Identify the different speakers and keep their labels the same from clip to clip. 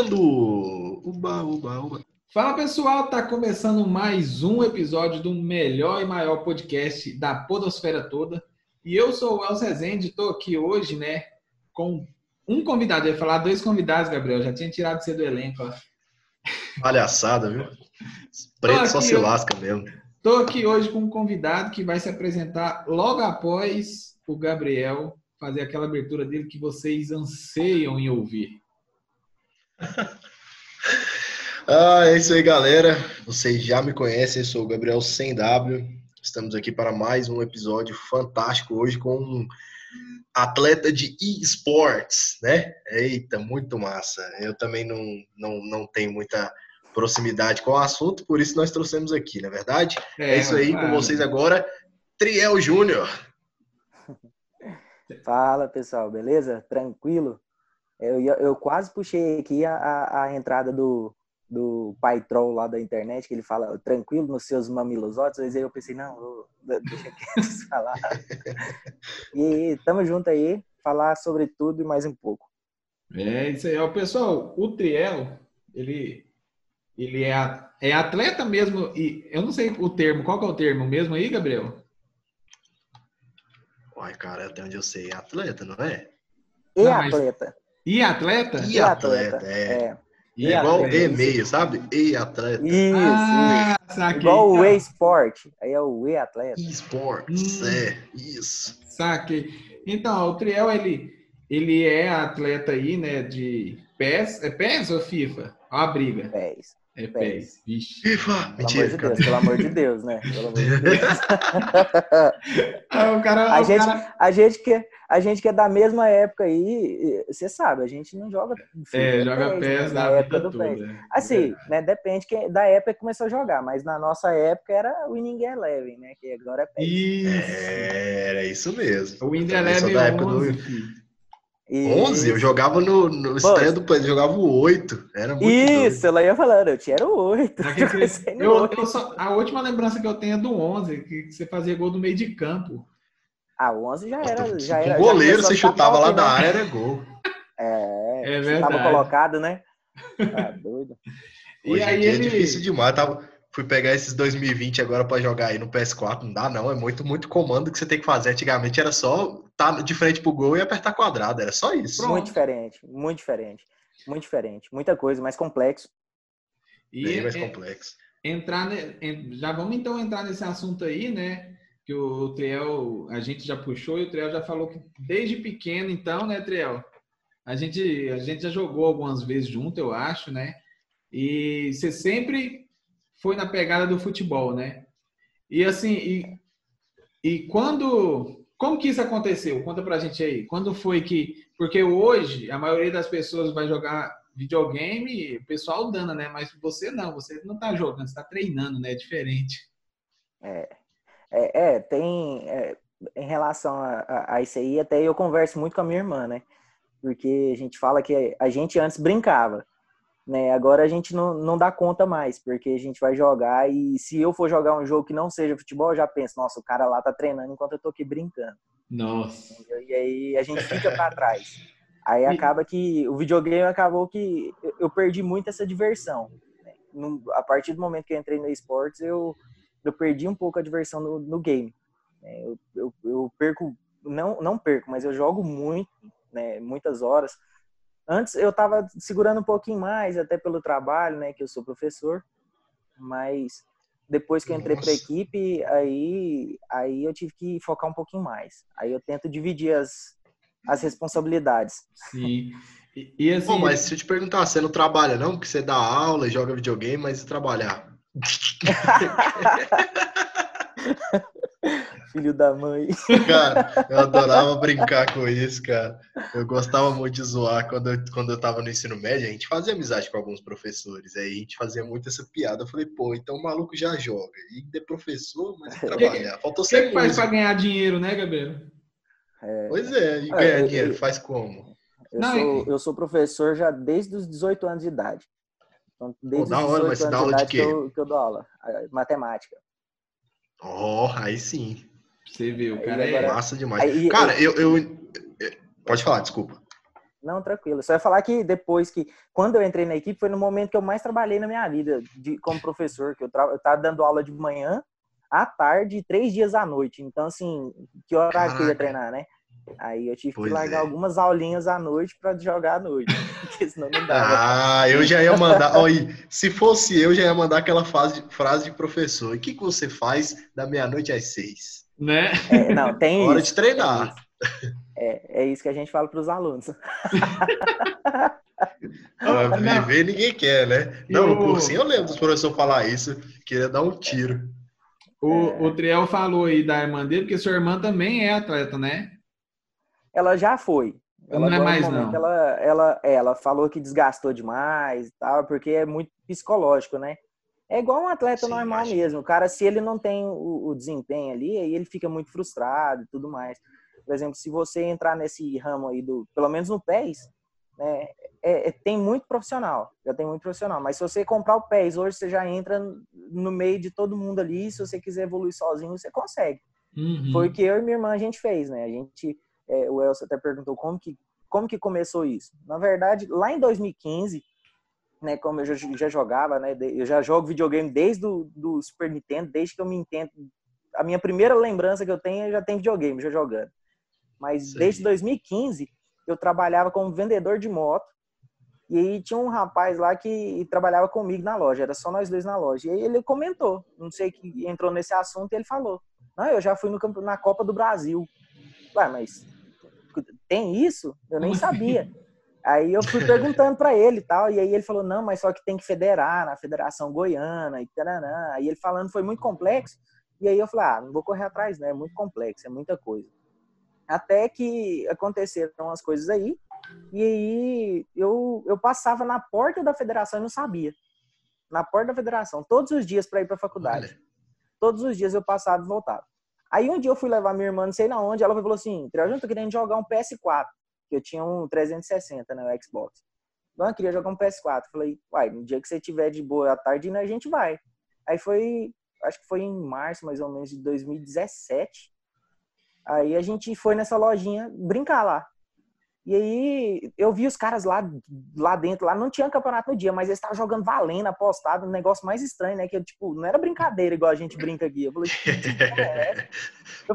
Speaker 1: valendo! Uba, uba, uba.
Speaker 2: Fala pessoal, tá começando mais um episódio do melhor e maior podcast da podosfera toda. E eu sou o Elcio Rezende, estou aqui hoje, né, com um convidado. Eu ia falar dois convidados, Gabriel, já tinha tirado você do elenco, ó.
Speaker 1: Palhaçada, viu? Preto só se lasca mesmo.
Speaker 2: Estou aqui hoje com um convidado que vai se apresentar logo após o Gabriel fazer aquela abertura dele que vocês anseiam em ouvir.
Speaker 1: ah, é isso aí, galera. Vocês já me conhecem, eu sou o Gabriel 100W. Estamos aqui para mais um episódio fantástico hoje com um atleta de esports, né? Eita, muito massa. Eu também não, não, não tenho muita proximidade com o assunto, por isso nós trouxemos aqui, na é verdade? É, é isso aí, com vocês agora, Triel Júnior.
Speaker 3: Fala pessoal, beleza? Tranquilo? Eu, eu quase puxei aqui a, a, a entrada do, do pai troll lá da internet, que ele fala tranquilo nos seus mamilosotes, mas aí eu pensei, não, deixa eles falar. e tamo junto aí, falar sobre tudo e mais um pouco.
Speaker 2: É isso aí, ó, pessoal, o Triel, ele, ele é, é atleta mesmo, e eu não sei o termo, qual que é o termo mesmo aí, Gabriel?
Speaker 1: Uai, cara, até onde eu sei, é atleta, não é?
Speaker 3: E não, atleta.
Speaker 2: E atleta?
Speaker 1: E atleta, é. é. E igual e-mail, sabe? E atleta.
Speaker 3: Isso, ah, isso. Igual o e-sport. Aí é o e-atleta.
Speaker 1: E-sports, hum. é, isso.
Speaker 2: Saque. Então, o Triel, ele, ele é atleta aí, né, de PES. É PES ou FIFA? Olha a briga.
Speaker 3: PES.
Speaker 2: É PES. Vixe.
Speaker 1: FIFA! Mentira.
Speaker 3: Pelo amor de Deus, pelo amor de Deus, né? Pelo amor de Deus.
Speaker 2: ah, o cara,
Speaker 3: a,
Speaker 2: o
Speaker 3: gente,
Speaker 2: cara...
Speaker 3: a, gente que, a gente que é da mesma época aí, você sabe, a gente não joga.
Speaker 2: é, joga PES, PES
Speaker 3: né,
Speaker 2: na época do PES.
Speaker 3: É. Assim, né, depende que, da época que começou a jogar, mas na nossa época era o Winning Eleven, né? Que agora é PES.
Speaker 1: Isso. É, era isso mesmo.
Speaker 2: O Winning Eleven
Speaker 1: da época 11, do... E... 11? Eu jogava no, no estreia do Play, eu jogava o 8. Era muito
Speaker 3: Isso, doido. ela ia falando, eu tinha o 8.
Speaker 2: Eu, eu, eu só, a última lembrança que eu tenho é do 11, que você fazia gol do meio de campo.
Speaker 3: Ah, o 11 já era. Já era
Speaker 1: o goleiro, você chutava lá da né? área, era gol.
Speaker 3: É, é verdade. Tava colocado, né? Tá doido.
Speaker 1: Hoje e aí é ele... é difícil demais. Tava, fui pegar esses 2020 agora para jogar aí no PS4, não dá não, é muito, muito comando que você tem que fazer. Antigamente era só estar tá de frente pro gol e apertar quadrado, era só isso.
Speaker 3: Muito diferente, muito diferente, muito diferente, muita coisa, mais complexo.
Speaker 1: E Bem mais é, complexo.
Speaker 2: Entrar, já vamos então entrar nesse assunto aí, né? Que o Triel, a gente já puxou e o Triel já falou que desde pequeno, então, né, Triel? A gente, a gente já jogou algumas vezes junto, eu acho, né? E você sempre foi na pegada do futebol, né? E assim, e, e quando. Como que isso aconteceu? Conta pra gente aí. Quando foi que. Porque hoje a maioria das pessoas vai jogar videogame, o pessoal dando, né? Mas você não, você não tá jogando, você tá treinando, né? É diferente.
Speaker 3: É, é, é tem. É, em relação a, a, a, isso aí, até eu converso muito com a minha irmã, né? Porque a gente fala que a gente antes brincava. Né? Agora a gente não, não dá conta mais, porque a gente vai jogar e se eu for jogar um jogo que não seja futebol, eu já penso, nossa, o cara lá tá treinando enquanto eu tô aqui brincando.
Speaker 2: Nossa.
Speaker 3: E aí a gente fica para trás. Aí acaba que o videogame acabou que eu perdi muito essa diversão. Né? A partir do momento que eu entrei no esportes, eu, eu perdi um pouco a diversão no, no game. Né? Eu, eu, eu perco, não, não perco, mas eu jogo muito, né? muitas horas. Antes eu estava segurando um pouquinho mais, até pelo trabalho, né, que eu sou professor, mas depois que eu entrei para a equipe, aí, aí eu tive que focar um pouquinho mais. Aí eu tento dividir as, as responsabilidades.
Speaker 2: Sim. E, e assim...
Speaker 1: Pô, mas se eu te perguntar, você não trabalha não? Porque você dá aula e joga videogame, mas e trabalhar?
Speaker 3: Filho da mãe.
Speaker 1: Cara, eu adorava brincar com isso, cara. Eu gostava muito de zoar quando eu, quando eu tava no ensino médio. A gente fazia amizade com alguns professores. Aí a gente fazia muito essa piada. Eu falei, pô, então o maluco já joga. E de professor, mas trabalhar. Faltou ser. O
Speaker 2: que, faz pra ganhar dinheiro, né, Gabriel?
Speaker 1: É... Pois é, e ah, ganhar dinheiro, faz como?
Speaker 3: Eu, Não, sou, eu sou professor já desde os 18 anos de idade. Então, desde
Speaker 1: Pô, da hora, mas você dá aula de quê? Que
Speaker 3: eu, que eu dou aula. Matemática.
Speaker 1: Oh, aí sim.
Speaker 2: Você viu, o cara é
Speaker 1: massa demais. Aí, cara, eu, eu, Pode falar, desculpa.
Speaker 3: Não, tranquilo. Só ia falar que depois que, quando eu entrei na equipe, foi no momento que eu mais trabalhei na minha vida de, como professor, que eu, tra... eu tava dando aula de manhã, à tarde, três dias à noite. Então, assim, que horário Caraca. que eu ia treinar, né? Aí eu tive pois que largar é. algumas aulinhas à noite para jogar à noite, porque senão não dava.
Speaker 1: Ah, eu já ia mandar. Olha, se fosse eu, já ia mandar aquela frase, frase de professor. E o que, que você faz da meia-noite às seis?
Speaker 2: Né?
Speaker 3: É, não, tem
Speaker 1: Hora de treinar.
Speaker 3: É, é isso que a gente fala para os alunos.
Speaker 1: Ah, viver ninguém quer, né? Não, no cursinho eu lembro dos professores falar isso, queria dar um tiro.
Speaker 2: O, é... o Triel falou aí da irmã dele, porque sua irmã também é atleta, né?
Speaker 3: Ela já foi.
Speaker 2: Ela, não é mais, não.
Speaker 3: Ela, ela, é, ela falou que desgastou demais e tal, porque é muito psicológico, né? É igual um atleta Sim, normal imagina. mesmo. O cara, se ele não tem o, o, desempenho ali, aí ele fica muito frustrado e tudo mais. Por exemplo, se você entrar nesse ramo aí do, pelo menos no PES, né, é, é, tem muito profissional, já tem muito profissional. Mas se você comprar o PES hoje, você já entra no meio de todo mundo ali. Se você quiser evoluir sozinho, você consegue. Uhum. Foi o que eu e minha irmã a gente fez, né? A gente é, o Elcio até perguntou como que, como que começou isso. Na verdade, lá em 2015, né, como eu já, já jogava, né, eu já jogo videogame desde do, do Super Nintendo, desde que eu me entendo. A minha primeira lembrança que eu tenho, eu já tenho videogame, já jogando. Mas Sim. desde 2015, eu trabalhava como vendedor de moto. E aí tinha um rapaz lá que trabalhava comigo na loja, era só nós dois na loja. E aí ele comentou, não sei que entrou nesse assunto, e ele falou: Não, eu já fui no, na Copa do Brasil. Ué, mas tem isso? Eu nem sabia. Aí eu fui perguntando para ele e tal, e aí ele falou, não, mas só que tem que federar na Federação Goiana e taranã. Aí ele falando foi muito complexo, e aí eu falei, ah, não vou correr atrás, né? É muito complexo, é muita coisa. Até que aconteceram as coisas aí, e aí eu, eu passava na porta da federação e não sabia. Na porta da federação, todos os dias para ir para a faculdade. Olha. Todos os dias eu passava e voltava. Aí um dia eu fui levar minha irmã, não sei na onde, ela falou assim, Trajano, tô querendo jogar um PS4, que eu tinha um 360, né, o Xbox. Não, eu queria jogar um PS4. Falei, uai, no dia que você tiver de boa à tarde, né, a gente vai. Aí foi, acho que foi em março, mais ou menos, de 2017. Aí a gente foi nessa lojinha brincar lá. E aí eu vi os caras lá, lá dentro, lá não tinha campeonato no dia, mas eles estavam jogando valendo, apostado, um negócio mais estranho, né? Que tipo, não era brincadeira igual a gente brinca aqui. Eu falei,
Speaker 1: é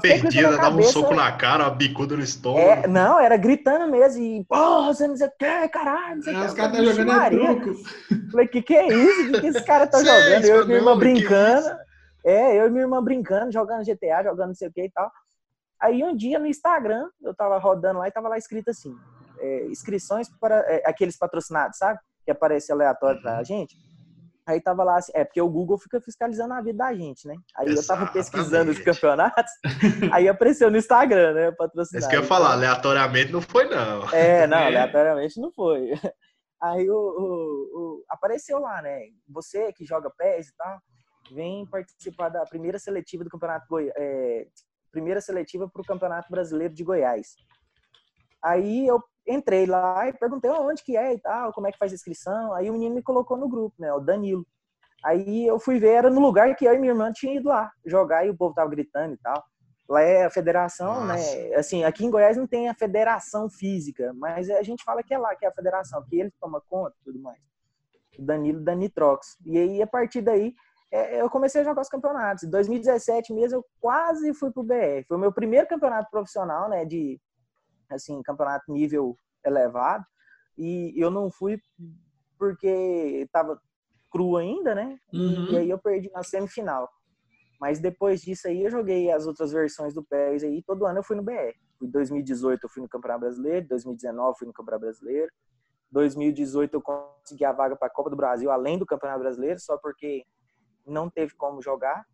Speaker 1: Perdida, dava um soco na cara, uma bicuda no estômago.
Speaker 3: É, não, era gritando mesmo, e porra, você não sei o que, caralho, não sei
Speaker 2: o que. Os caras estão jogando é truco.
Speaker 3: Falei, que que é isso? O que, que esses caras estão jogando? Eu e minha irmã brincando. É, eu e minha irmã brincando, jogando GTA, jogando não sei o que e tal. Aí um dia no Instagram, eu tava rodando lá e tava lá escrito assim, é, inscrições para é, aqueles patrocinados, sabe? Que aparece aleatório pra uhum. gente. Aí tava lá, assim, é porque o Google fica fiscalizando a vida da gente, né? Aí Exatamente. eu tava pesquisando os campeonatos, aí apareceu no Instagram, né? Patrocinado.
Speaker 1: Isso que eu ia falar, aleatoriamente não foi, não.
Speaker 3: É, não, aleatoriamente não foi. Aí o, o, o, apareceu lá, né? Você que joga PES e tal, vem participar da primeira seletiva do Campeonato Goi é, primeira seletiva para o Campeonato Brasileiro de Goiás. Aí eu entrei lá e perguntei onde que é e tal, como é que faz a inscrição. Aí o menino me colocou no grupo, né, o Danilo. Aí eu fui ver, era no lugar que eu e minha irmã tinha ido lá jogar e o povo tava gritando e tal. Lá é a federação, né, Nossa. né? Assim, aqui em Goiás não tem a federação física, mas a gente fala que é lá que é a federação, que ele toma conta e tudo mais. O Danilo da Nitrox. E aí, a partir daí, eu comecei a jogar os campeonatos. Em 2017 mesmo, eu quase fui pro BR. Foi o meu primeiro campeonato profissional, né, de, assim, campeonato nível elevado. E eu não fui porque estava cru ainda, né? Uhum. E aí eu perdi na semifinal. Mas depois disso aí eu joguei as outras versões do PES aí, todo ano eu fui no BR. Em 2018 eu fui no Campeonato Brasileiro, 2019 eu fui no Campeonato Brasileiro. 2018 eu consegui a vaga para a Copa do Brasil, além do Campeonato Brasileiro, só porque não teve como jogar.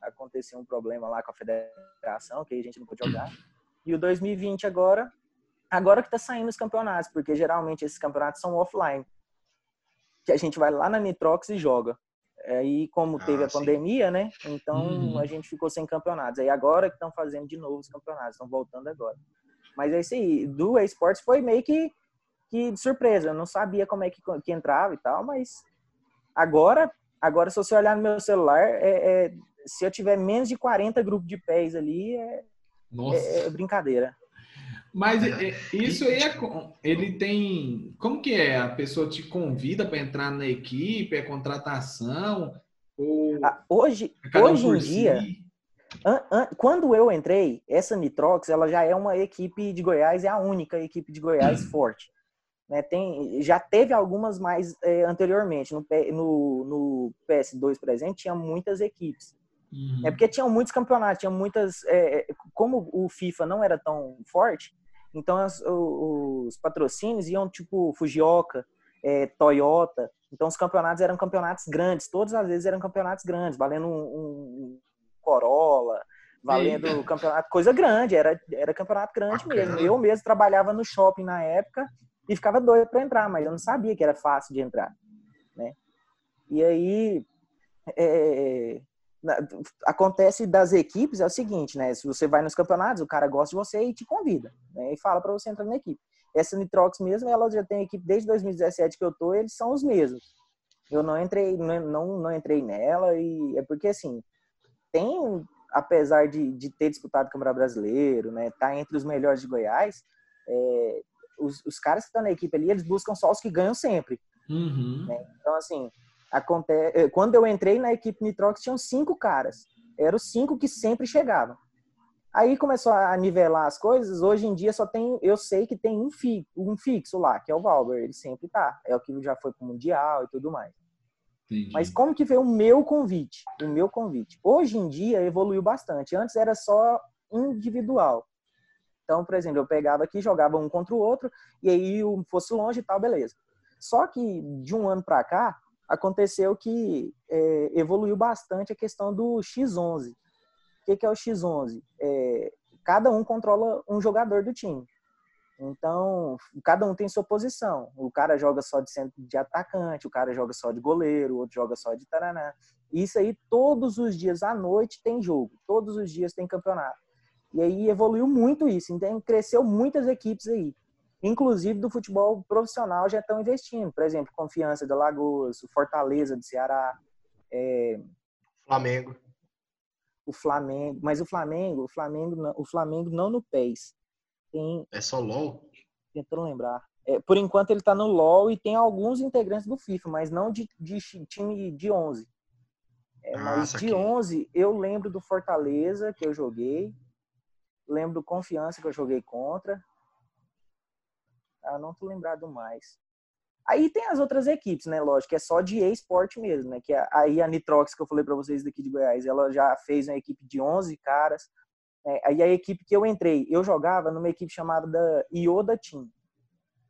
Speaker 3: Aconteceu um problema lá com a federação, que a gente não pôde jogar. E o 2020 agora, agora que tá saindo os campeonatos, porque geralmente esses campeonatos são offline. Que a gente vai lá na Nitrox e joga. Aí, como teve ah, a sim. pandemia, né? Então uhum. a gente ficou sem campeonatos. Aí agora que estão fazendo de novo os campeonatos, estão voltando agora. Mas é isso aí. Do esportes foi meio que, que de surpresa. Eu não sabia como é que, que entrava e tal, mas agora Agora, se você olhar no meu celular, é, é, se eu tiver menos de 40 grupos de pés ali, é, é, é brincadeira.
Speaker 2: Mas é, isso aí é, ele tem. Como que é? A pessoa te convida para entrar na equipe, é contratação? Ou
Speaker 3: ah, hoje,
Speaker 2: é um
Speaker 3: hoje em dia, an, an, quando eu entrei, essa Nitrox ela já é uma equipe de Goiás, é a única equipe de Goiás hum. forte. Né, tem, já teve algumas mais é, anteriormente. No, no, no, PS2, por exemplo, tinha muitas equipes. Uhum. É porque tinham muitos campeonatos, tinha muitas. É, é como o FIFA não era tão forte, então as, os, os, patrocínios iam tipo Fujioka, é, Toyota. Então os campeonatos eram campeonatos grandes, todas as vezes eram campeonatos grandes, valendo um, um Corolla, valendo Eita. campeonato, coisa grande, era, era campeonato grande Bacana. mesmo. Eu mesmo trabalhava no shopping na época e ficava doido para entrar, mas eu não sabia que era fácil de entrar, né? E aí é, acontece das equipes é o seguinte, né? Se você vai nos campeonatos, o cara gosta de você e te convida, né? E fala para você entrar na equipe. Essa Nitrox mesmo, ela já tem equipe desde 2017 que eu tô, eles são os mesmos. Eu não entrei, não, não entrei nela e é porque assim tem, apesar de, de ter disputado o Campeonato Brasileiro, né? Tá entre os melhores de Goiás. É, os, os caras que estão na equipe ali, eles buscam só os que ganham sempre.
Speaker 2: Uhum.
Speaker 3: Né? Então, assim, acontece, eh, quando eu entrei na equipe Nitrox, tinham cinco caras. Eram os cinco que sempre chegavam. Aí começou a nivelar as coisas. Hoje em dia só tem, eu sei que tem um, fi, um fixo lá, que é o Valber. Ele sempre tá. É o que já foi pro Mundial e tudo mais. Entendi. Mas como que veio o meu convite? O meu convite. Hoje em dia evoluiu bastante. Antes era só individual. Então, por exemplo, eu pegava aqui, jogava um contra o outro, e aí fosse longe e tal, beleza. Só que de um ano para cá, aconteceu que é, evoluiu bastante a questão do X11. O que, que é o X11? É, cada um controla um jogador do time. Então, cada um tem sua posição. O cara joga só de centro de atacante, o cara joga só de goleiro, o outro joga só de taraná. Isso aí, todos os dias à noite tem jogo. Todos os dias tem campeonato. E aí evoluiu muito isso. Então, cresceu muitas equipes aí. Inclusive do futebol profissional já estão investindo. Por exemplo, Confiança de Lagoas, Fortaleza do Ceará. É...
Speaker 1: Flamengo.
Speaker 3: O Flamengo. Mas o Flamengo, o Flamengo não, o Flamengo não no PES. Tem...
Speaker 1: É só LOL?
Speaker 3: Tentando lembrar. É, por enquanto ele está no LOL e tem alguns integrantes do FIFA, mas não de, de time de 11. É, mas de 11, eu lembro do Fortaleza, que eu joguei. Lembro do Confiança, que eu joguei contra. Ah, não tô lembrado mais. Aí tem as outras equipes, né? Lógico, é só de e-sport mesmo, né? Que é, aí a Nitrox, que eu falei para vocês daqui de Goiás, ela já fez uma equipe de 11 caras. Né? Aí a equipe que eu entrei, eu jogava numa equipe chamada da Ioda Team.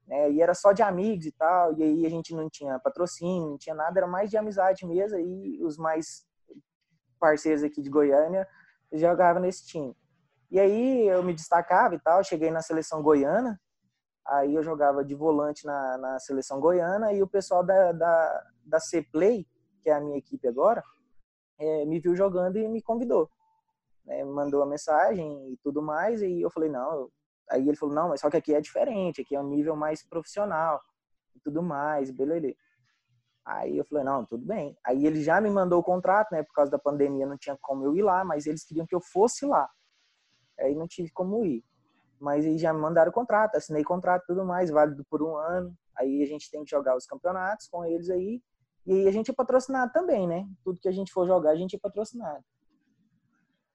Speaker 3: Né? E era só de amigos e tal, e aí a gente não tinha patrocínio, não tinha nada, era mais de amizade mesmo, e os mais parceiros aqui de Goiânia jogavam nesse time. E aí eu me destacava e tal, cheguei na seleção goiana, aí eu jogava de volante na, na seleção goiana e o pessoal da, da, da C-Play, que é a minha equipe agora, é, me viu jogando e me convidou. Né, mandou a mensagem e tudo mais, e eu falei, não, aí ele falou, não, mas só que aqui é diferente, aqui é um nível mais profissional e tudo mais, beleza. Aí eu falei, não, tudo bem. Aí ele já me mandou o contrato, né, por causa da pandemia não tinha como eu ir lá, mas eles queriam que eu fosse lá. Aí não tive como ir. Mas aí já me mandaram o contrato, assinei contrato e tudo mais, válido por um ano. Aí a gente tem que jogar os campeonatos com eles aí. E aí a gente é patrocinado também, né? Tudo que a gente for jogar, a gente é patrocinado.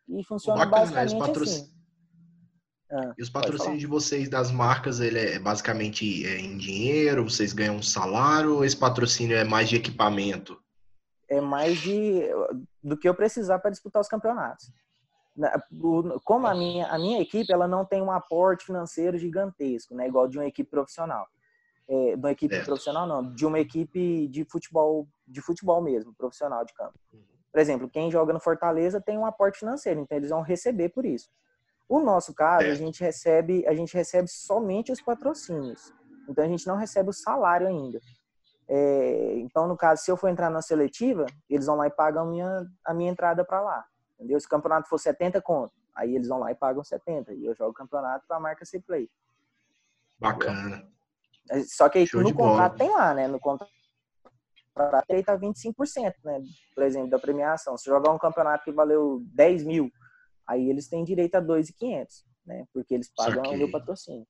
Speaker 3: E funciona Bacana, basicamente patroc... assim.
Speaker 1: Ah, e os patrocínios de vocês das marcas, ele é basicamente é em dinheiro, vocês ganham um salário, ou esse patrocínio é mais de equipamento?
Speaker 3: É mais de do que eu precisar para disputar os campeonatos como a minha, a minha equipe ela não tem um aporte financeiro gigantesco, né, igual de uma equipe profissional. É, de uma equipe é. profissional não, de uma equipe de futebol, de futebol mesmo, profissional de campo. Uhum. Por exemplo, quem joga no Fortaleza tem um aporte financeiro, então eles vão receber por isso. O nosso caso, é. a gente recebe, a gente recebe somente os patrocínios. Então a gente não recebe o salário ainda. É, então, no caso, se eu for entrar na seletiva, eles vão lá e pagam a minha, a minha entrada para lá. Entendeu? Se o campeonato for 70 conto, aí eles vão lá e pagam 70. E eu jogo o campeonato para a marca C Play.
Speaker 1: Bacana.
Speaker 3: Entendeu? Só que aí Show no contrato bola. tem lá, né? No contrato aí tá 25%, né? Por exemplo, da premiação. Se jogar um campeonato que valeu 10 mil, aí eles têm direito a 2,500. né? Porque eles pagam o meu patrocínio.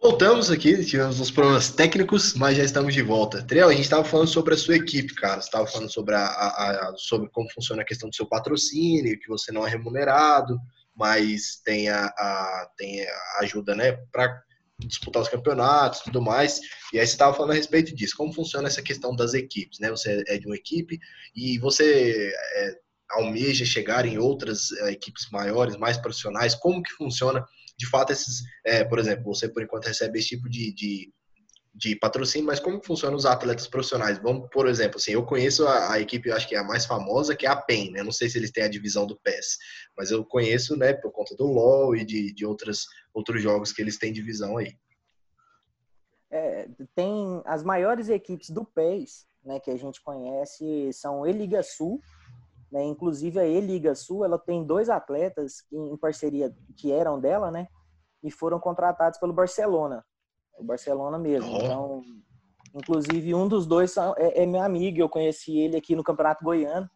Speaker 1: Voltamos aqui, tivemos uns problemas técnicos, mas já estamos de volta. Triel, a gente estava falando sobre a sua equipe, cara. Você estava falando sobre, a, a, a, sobre como funciona a questão do seu patrocínio, que você não é remunerado, mas tem a, a tem a ajuda, né, para disputar os campeonatos e tudo mais. E aí você estava falando a respeito disso, como funciona essa questão das equipes, né? Você é de uma equipe e você é, almeja chegar em outras é, equipes maiores, mais profissionais. Como que funciona de fato esses, é, por exemplo, você por enquanto recebe esse tipo de, de, de patrocínio, mas como funcionam os atletas profissionais? Vamos, por exemplo, assim, eu conheço a, a equipe, acho que é a mais famosa, que é a PEN, né? Não sei se eles têm a divisão do PES, mas eu conheço, né, por conta do LoL e de, de outras, outros jogos que eles têm divisão aí.
Speaker 3: É, tem as maiores equipes do PES, né, que a gente conhece, são Eliga Sul, né? Inclusive a E-Liga Sul, ela tem dois atletas em parceria que eram dela, né? E foram contratados pelo Barcelona, o Barcelona mesmo. Oh. Então, inclusive um dos dois é, é meu amigo. Eu conheci ele aqui no Campeonato Goiano.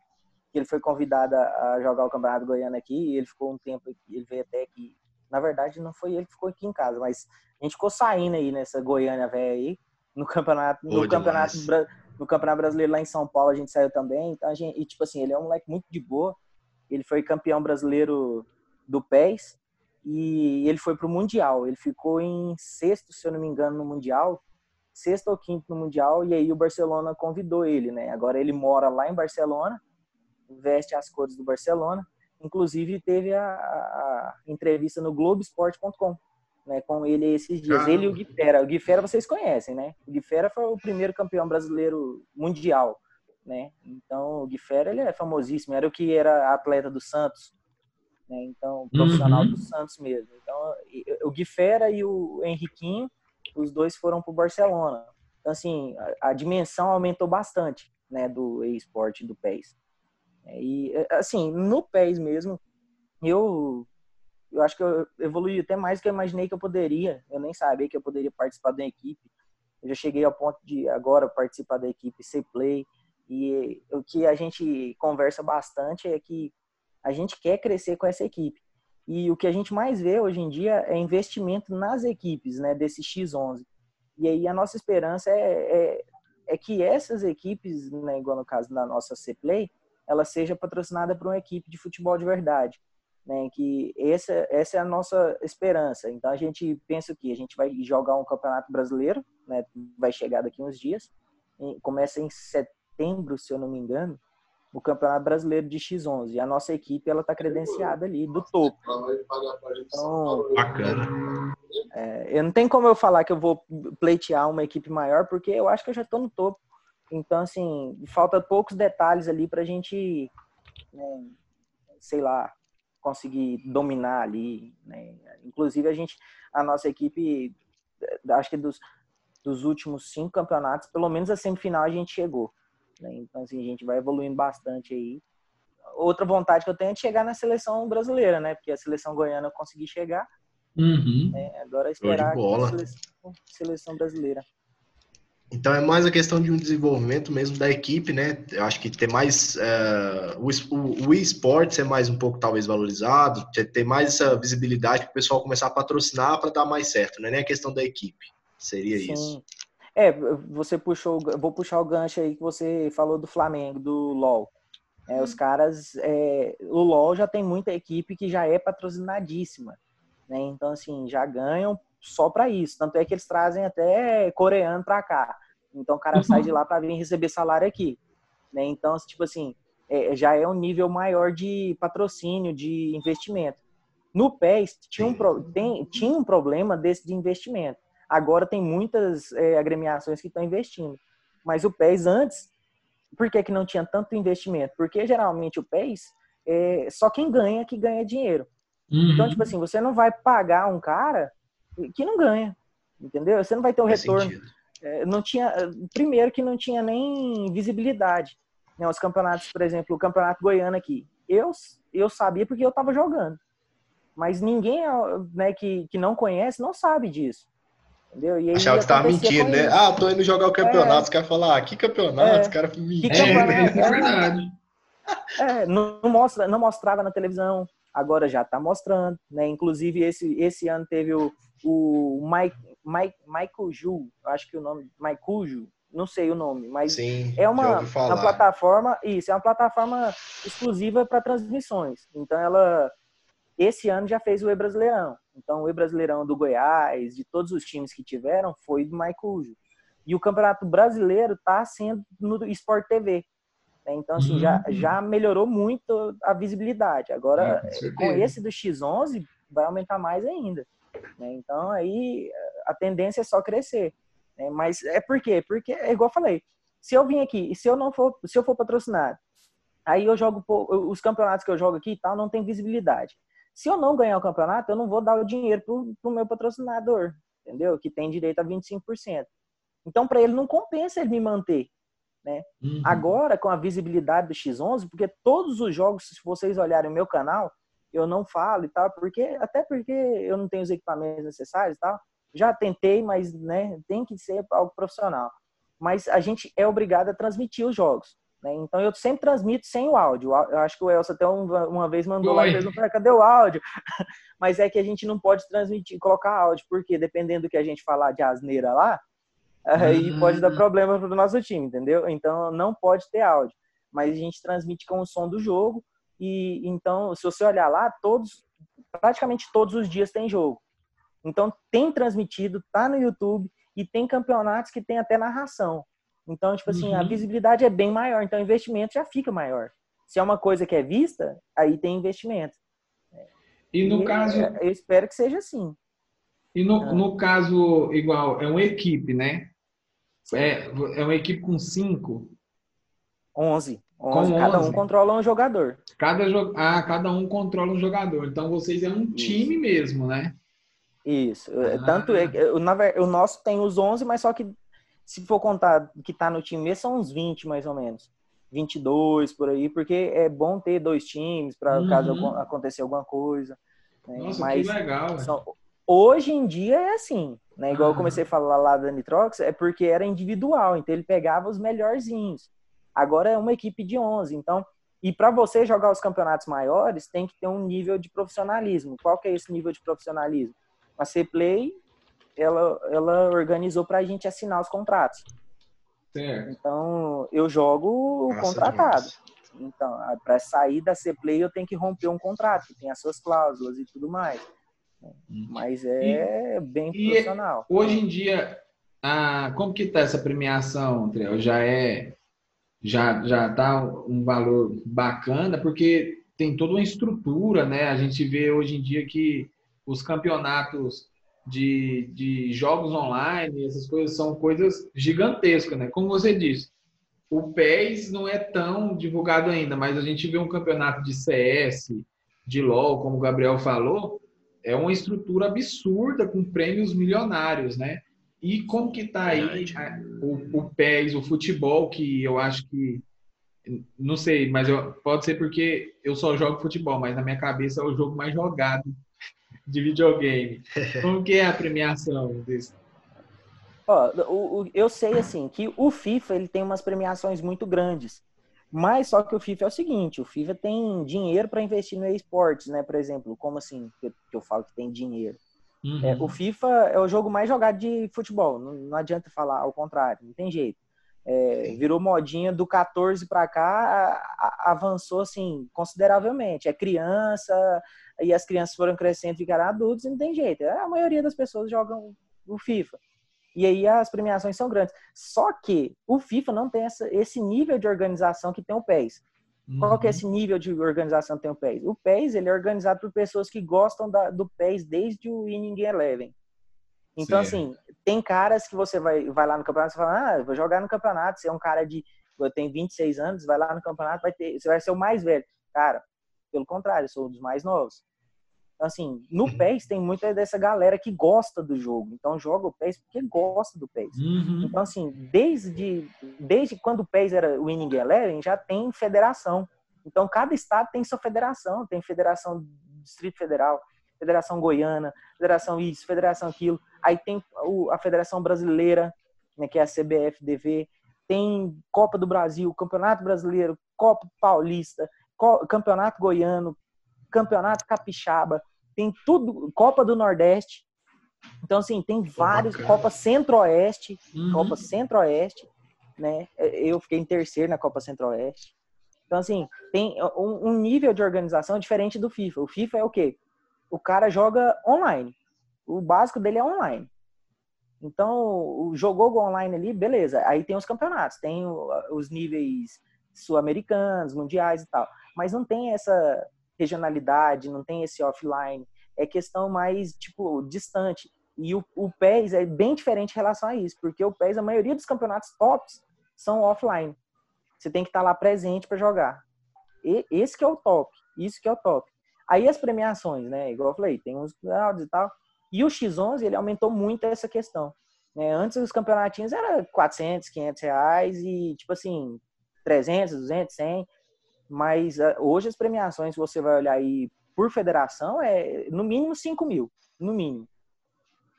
Speaker 3: Ele foi convidado a jogar o Campeonato Goiano aqui. ele ficou um tempo, ele veio até aqui. Na verdade, não foi ele que ficou aqui em casa, mas a gente ficou saindo aí nessa Goiânia velha aí no campeonato, no campeonato no Campeonato Brasileiro lá em São Paulo a gente saiu também. Então a gente, e tipo assim, ele é um moleque muito de boa. Ele foi campeão brasileiro do PES e ele foi pro Mundial. Ele ficou em sexto, se eu não me engano, no Mundial. Sexto ou quinto no Mundial. E aí o Barcelona convidou ele, né? Agora ele mora lá em Barcelona, veste as cores do Barcelona. Inclusive teve a, a entrevista no Globesport.com né, com ele esses dias. Ele e o Guifera. O Guifera vocês conhecem, né? O Guifera foi o primeiro campeão brasileiro mundial, né? Então, o Guifera, ele é famosíssimo. Era o que era atleta do Santos, né? Então, profissional uhum. do Santos mesmo. Então, o Guifera e o Henriquinho, os dois foram para o Barcelona. Então, assim, a, a, dimensão aumentou bastante, né, do e-sport, do PES. E, assim, no PES mesmo, eu eu acho que eu evolui até mais do que eu imaginei que eu poderia. Eu nem sabia que eu poderia participar da equipe. Eu já cheguei ao ponto de agora participar da equipe C-Play. E o que a gente conversa bastante é que a gente quer crescer com essa equipe. E o que a gente mais vê hoje em dia é investimento nas equipes, né, desse X11. E aí a nossa esperança é, é, é que essas equipes, né, igual no caso da nossa C-Play, ela seja patrocinada por uma equipe de futebol de verdade né, que essa, essa é a nossa esperança. Então a gente pensa que a gente vai jogar um campeonato brasileiro, né, vai chegar daqui uns dias, começa em setembro, se eu não me engano, o campeonato brasileiro de X11. E a nossa equipe ela está credenciada ali do topo. Então,
Speaker 1: Bacana.
Speaker 3: É, eu não tem como eu falar que eu vou pleitear uma equipe maior, porque eu acho que eu já estou no topo. Então, assim, falta poucos detalhes ali para a gente, né, sei lá, conseguir dominar ali, né? Inclusive a gente, a nossa equipe, acho que dos, dos últimos cinco campeonatos, pelo menos a semifinal a gente chegou. Né? Então assim a gente vai evoluindo bastante aí. Outra vontade que eu tenho é de chegar na seleção brasileira, né? Porque a seleção goiana eu consegui chegar.
Speaker 1: Uhum.
Speaker 3: Né? Agora é esperar a seleção, seleção brasileira.
Speaker 1: Então é mais a questão de um desenvolvimento mesmo da equipe, né? Eu acho que ter mais uh, o, o esporte ser mais um pouco talvez valorizado, ter mais essa visibilidade para o pessoal começar a patrocinar para dar mais certo, né? Nem a questão da equipe. Seria Sim. isso.
Speaker 3: É, você puxou, vou puxar o gancho aí que você falou do Flamengo, do LoL. É, os caras, é, o LoL já tem muita equipe que já é patrocinadíssima, né? Então assim já ganham só para isso. Tanto é que eles trazem até coreano para cá. Então o cara uhum. sai de lá para vir receber salário aqui. Né? Então, tipo assim, é, já é um nível maior de patrocínio, de investimento. No PES tinha um, tem, tinha um problema desse de investimento. Agora tem muitas é, agremiações que estão investindo. Mas o PES antes, por que, que não tinha tanto investimento? Porque geralmente o PES é só quem ganha que ganha dinheiro. Uhum. Então, tipo assim, você não vai pagar um cara que não ganha, entendeu? Você não vai ter um Faz retorno. É, não tinha, primeiro que não tinha nem visibilidade. Né? Os campeonatos, por exemplo, o campeonato goiano aqui, eu eu sabia porque eu estava jogando, mas ninguém né, que, que não conhece não sabe disso. Entendeu?
Speaker 1: E aí Achava que estava mentindo, né? Ah, tô indo jogar o campeonato. É. Os caras falam, ah, que campeonato? É. Os caras
Speaker 3: mentindo. É, é, verdade. É, não, mostra, não mostrava na televisão. agora já está mostrando, né? Inclusive esse, esse ano teve o, o Mike, Mike, Michael Ju, acho que o nome, Michael Ju, não sei o nome, mas
Speaker 1: Sim,
Speaker 3: é uma, uma plataforma, isso, é uma plataforma exclusiva para transmissões. Então ela esse ano já fez o E-Brasileirão. Então o E-Brasileirão do Goiás, de todos os times que tiveram, foi do Michael Ju. E o Campeonato Brasileiro está sendo no Sport TV. Né? Então, assim, uhum. já, já melhorou muito a visibilidade. Agora, é, com esse do X11, vai aumentar mais ainda. Né? Então, aí a tendência é só crescer. Né? Mas é por quê? Porque, é igual eu falei, se eu vim aqui e se eu não for, se eu for patrocinado, aí eu jogo os campeonatos que eu jogo aqui e tal, não tem visibilidade. Se eu não ganhar o campeonato, eu não vou dar o dinheiro pro, pro meu patrocinador, entendeu? Que tem direito a 25%. Então, para ele não compensa ele me manter. Né? Uhum. Agora, com a visibilidade do X11, porque todos os jogos, se vocês olharem o meu canal, eu não falo e tal, porque até porque eu não tenho os equipamentos necessários e tal. Já tentei, mas né, tem que ser algo profissional. Mas a gente é obrigado a transmitir os jogos. Né? Então eu sempre transmito sem o áudio. Eu acho que o Elcio até uma vez mandou Oi. lá perguntar cadê o áudio? mas é que a gente não pode transmitir, colocar áudio, porque dependendo do que a gente falar de asneira lá, aí uhum. pode dar problema para o nosso time, entendeu? Então não pode ter áudio, mas a gente transmite com o som do jogo e então se você olhar lá, todos praticamente todos os dias tem jogo. Então tem transmitido, tá no YouTube e tem campeonatos que tem até narração. Então, tipo assim, uhum. a visibilidade é bem maior, então o investimento já fica maior. Se é uma coisa que é vista, aí tem investimento.
Speaker 2: E no e caso.
Speaker 3: Eu espero que seja assim.
Speaker 2: E no, ah. no caso, igual, é uma equipe, né? É, é uma equipe com cinco?
Speaker 3: Onze. Cada um controla um jogador.
Speaker 2: Cada, jo... ah, cada um controla um jogador. Então vocês é um Isso. time mesmo, né?
Speaker 3: Isso. Ah. Tanto é, o, o nosso tem os 11, mas só que se for contar que tá no time mesmo, são uns 20 mais ou menos. 22 por aí, porque é bom ter dois times para uhum. caso acontecer alguma coisa.
Speaker 2: Né? Nossa, mas que legal.
Speaker 3: São, Hoje em dia é assim, né? Igual eu comecei a falar lá da Nitrox, é porque era individual, então ele pegava os melhorzinhos. Agora é uma equipe de 11, então e para você jogar os campeonatos maiores, tem que ter um nível de profissionalismo. Qual que é esse nível de profissionalismo? A C-Play, ela, ela organizou para a gente assinar os contratos.
Speaker 2: Certo.
Speaker 3: Então, eu jogo Nossa, contratado. Demais. Então, para sair da C-Play, eu tenho que romper um contrato, que tem as suas cláusulas e tudo mais. Uhum. Mas é e, bem profissional.
Speaker 2: hoje em dia, a, como que tá essa premiação, Trel? Já é já já tá um valor bacana porque tem toda uma estrutura, né? A gente vê hoje em dia que os campeonatos de, de jogos online, essas coisas são coisas gigantescas, né? Como você disse, o PES não é tão divulgado ainda, mas a gente vê um campeonato de CS, de LoL, como o Gabriel falou, é uma estrutura absurda com prêmios milionários, né? E como que tá aí o, o PES, o futebol, que eu acho que não sei, mas eu, pode ser porque eu só jogo futebol, mas na minha cabeça é o jogo mais jogado de videogame. Como que é a premiação desse?
Speaker 3: Ó, o, o, eu sei assim que o FIFA ele tem umas premiações muito grandes. Mas só que o FIFA é o seguinte, o FIFA tem dinheiro para investir no esportes, né? Por exemplo, como assim que eu, que eu falo que tem dinheiro? Uhum. É, o FIFA é o jogo mais jogado de futebol, não, não adianta falar ao contrário, não tem jeito. É, virou modinha do 14 para cá, a, a, avançou assim consideravelmente. É criança, e as crianças foram crescendo e ficaram adultos, e não tem jeito. A maioria das pessoas jogam o FIFA. E aí as premiações são grandes. Só que o FIFA não tem essa, esse nível de organização que tem o PES. Qual que é uhum. esse nível de organização que tem o PES? O PES ele é organizado por pessoas que gostam da, do PES desde o Inning Eleven. Então, Sim. assim, tem caras que você vai, vai lá no campeonato e fala, ah, vou jogar no campeonato, você é um cara de, eu tenho 26 anos, vai lá no campeonato, vai ter, você vai ser o mais velho. Cara, pelo contrário, eu sou um dos mais novos. Então, assim, no uhum. PES tem muita dessa galera que gosta do jogo. Então, joga o PES porque gosta do PES. Uhum. Então, assim, desde, desde quando o PES era Winning Eleven, já tem federação. Então, cada estado tem sua federação. Tem federação Distrito Federal, Federação Goiana, Federação isso, Federação aquilo. Aí tem a Federação Brasileira, né, que é a CBFDV. Tem Copa do Brasil, Campeonato Brasileiro, Copa Paulista, Campeonato Goiano, campeonato capixaba, tem tudo, Copa do Nordeste. Então, assim, tem vários, Bacana. Copa Centro-Oeste, uhum. Copa Centro-Oeste, né? Eu fiquei em terceiro na Copa Centro-Oeste. Então, assim, tem um, um, nível de organização diferente do FIFA. O FIFA é o quê? O cara joga online. O básico dele é online. Então, jogou online ali, beleza. Aí tem os campeonatos, tem os níveis sul-americanos, mundiais e tal. Mas não tem essa regionalidade, não tem esse offline. É questão mais, tipo, distante. E o, o PES é bem diferente em relação a isso, porque o PES, a maioria dos campeonatos tops são offline. Você tem que estar lá presente para jogar. E, esse que é o top. Isso que é o top. Aí as premiações, né? Igual eu falei, tem uns e tal. E o X11, ele aumentou muito essa questão. Né? Antes os campeonatinhos era 400, 500 reais e, tipo assim, 300, 200, 100. Mas uh, hoje as premiações, você vai olhar aí por federação, é no mínimo 5 mil. No mínimo.